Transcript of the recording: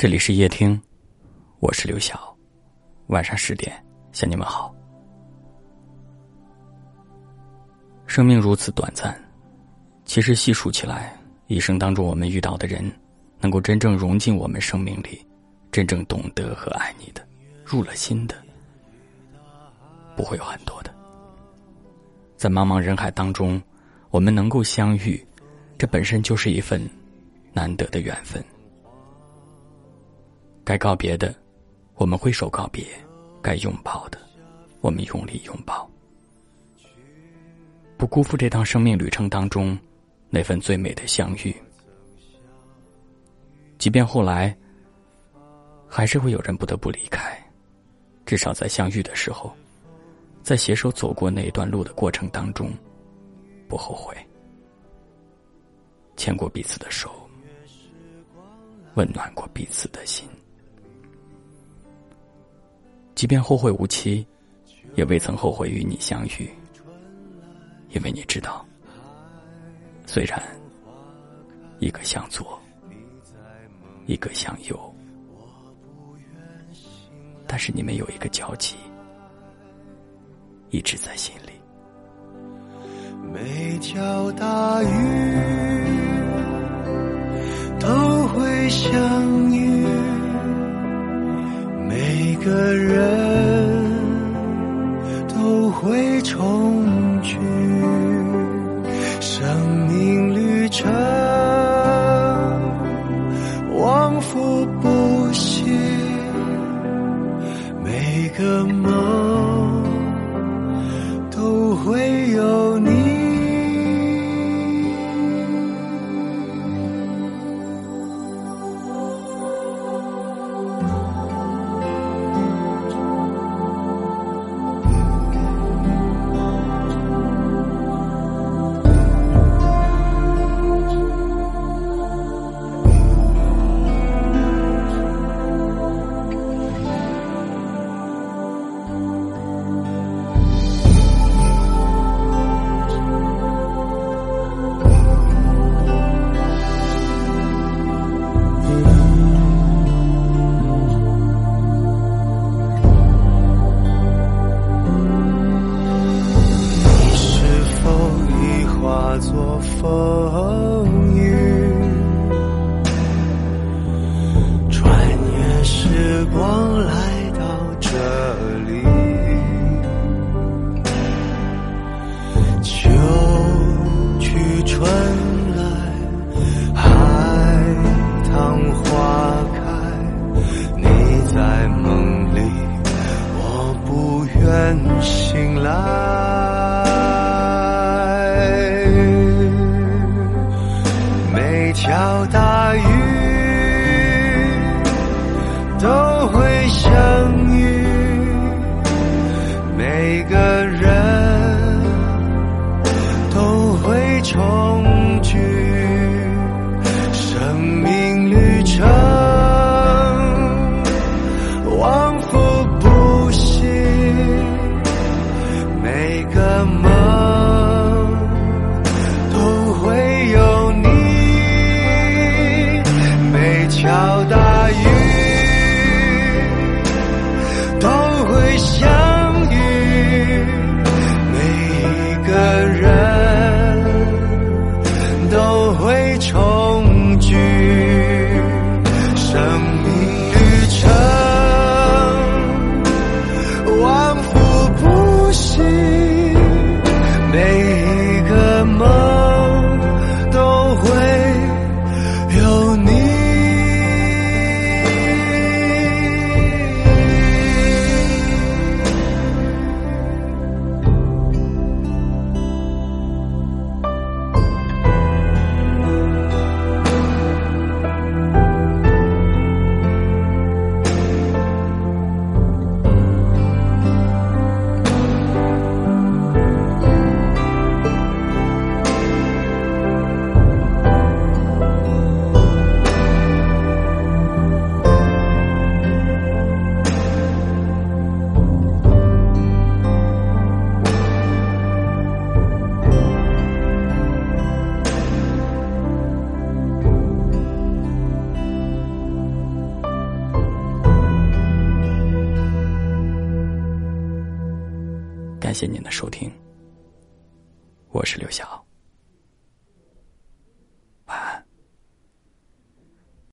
这里是夜听，我是刘晓。晚上十点向你们好。生命如此短暂，其实细数起来，一生当中我们遇到的人，能够真正融进我们生命里，真正懂得和爱你的，入了心的，不会有很多的。在茫茫人海当中，我们能够相遇，这本身就是一份难得的缘分。该告别的，我们挥手告别；该拥抱的，我们用力拥抱。不辜负这趟生命旅程当中那份最美的相遇。即便后来还是会有人不得不离开，至少在相遇的时候，在携手走过那一段路的过程当中，不后悔，牵过彼此的手，温暖过彼此的心。即便后会无期，也未曾后悔与你相遇，因为你知道，虽然一个向左，一个向右，但是你们有一个交集，一直在心里。每条大鱼都会相个梦。做风雨，穿越时光来会相遇，每个人都会重聚，生命旅程往复不息，每个梦。会重聚。感谢您的收听，我是刘晓。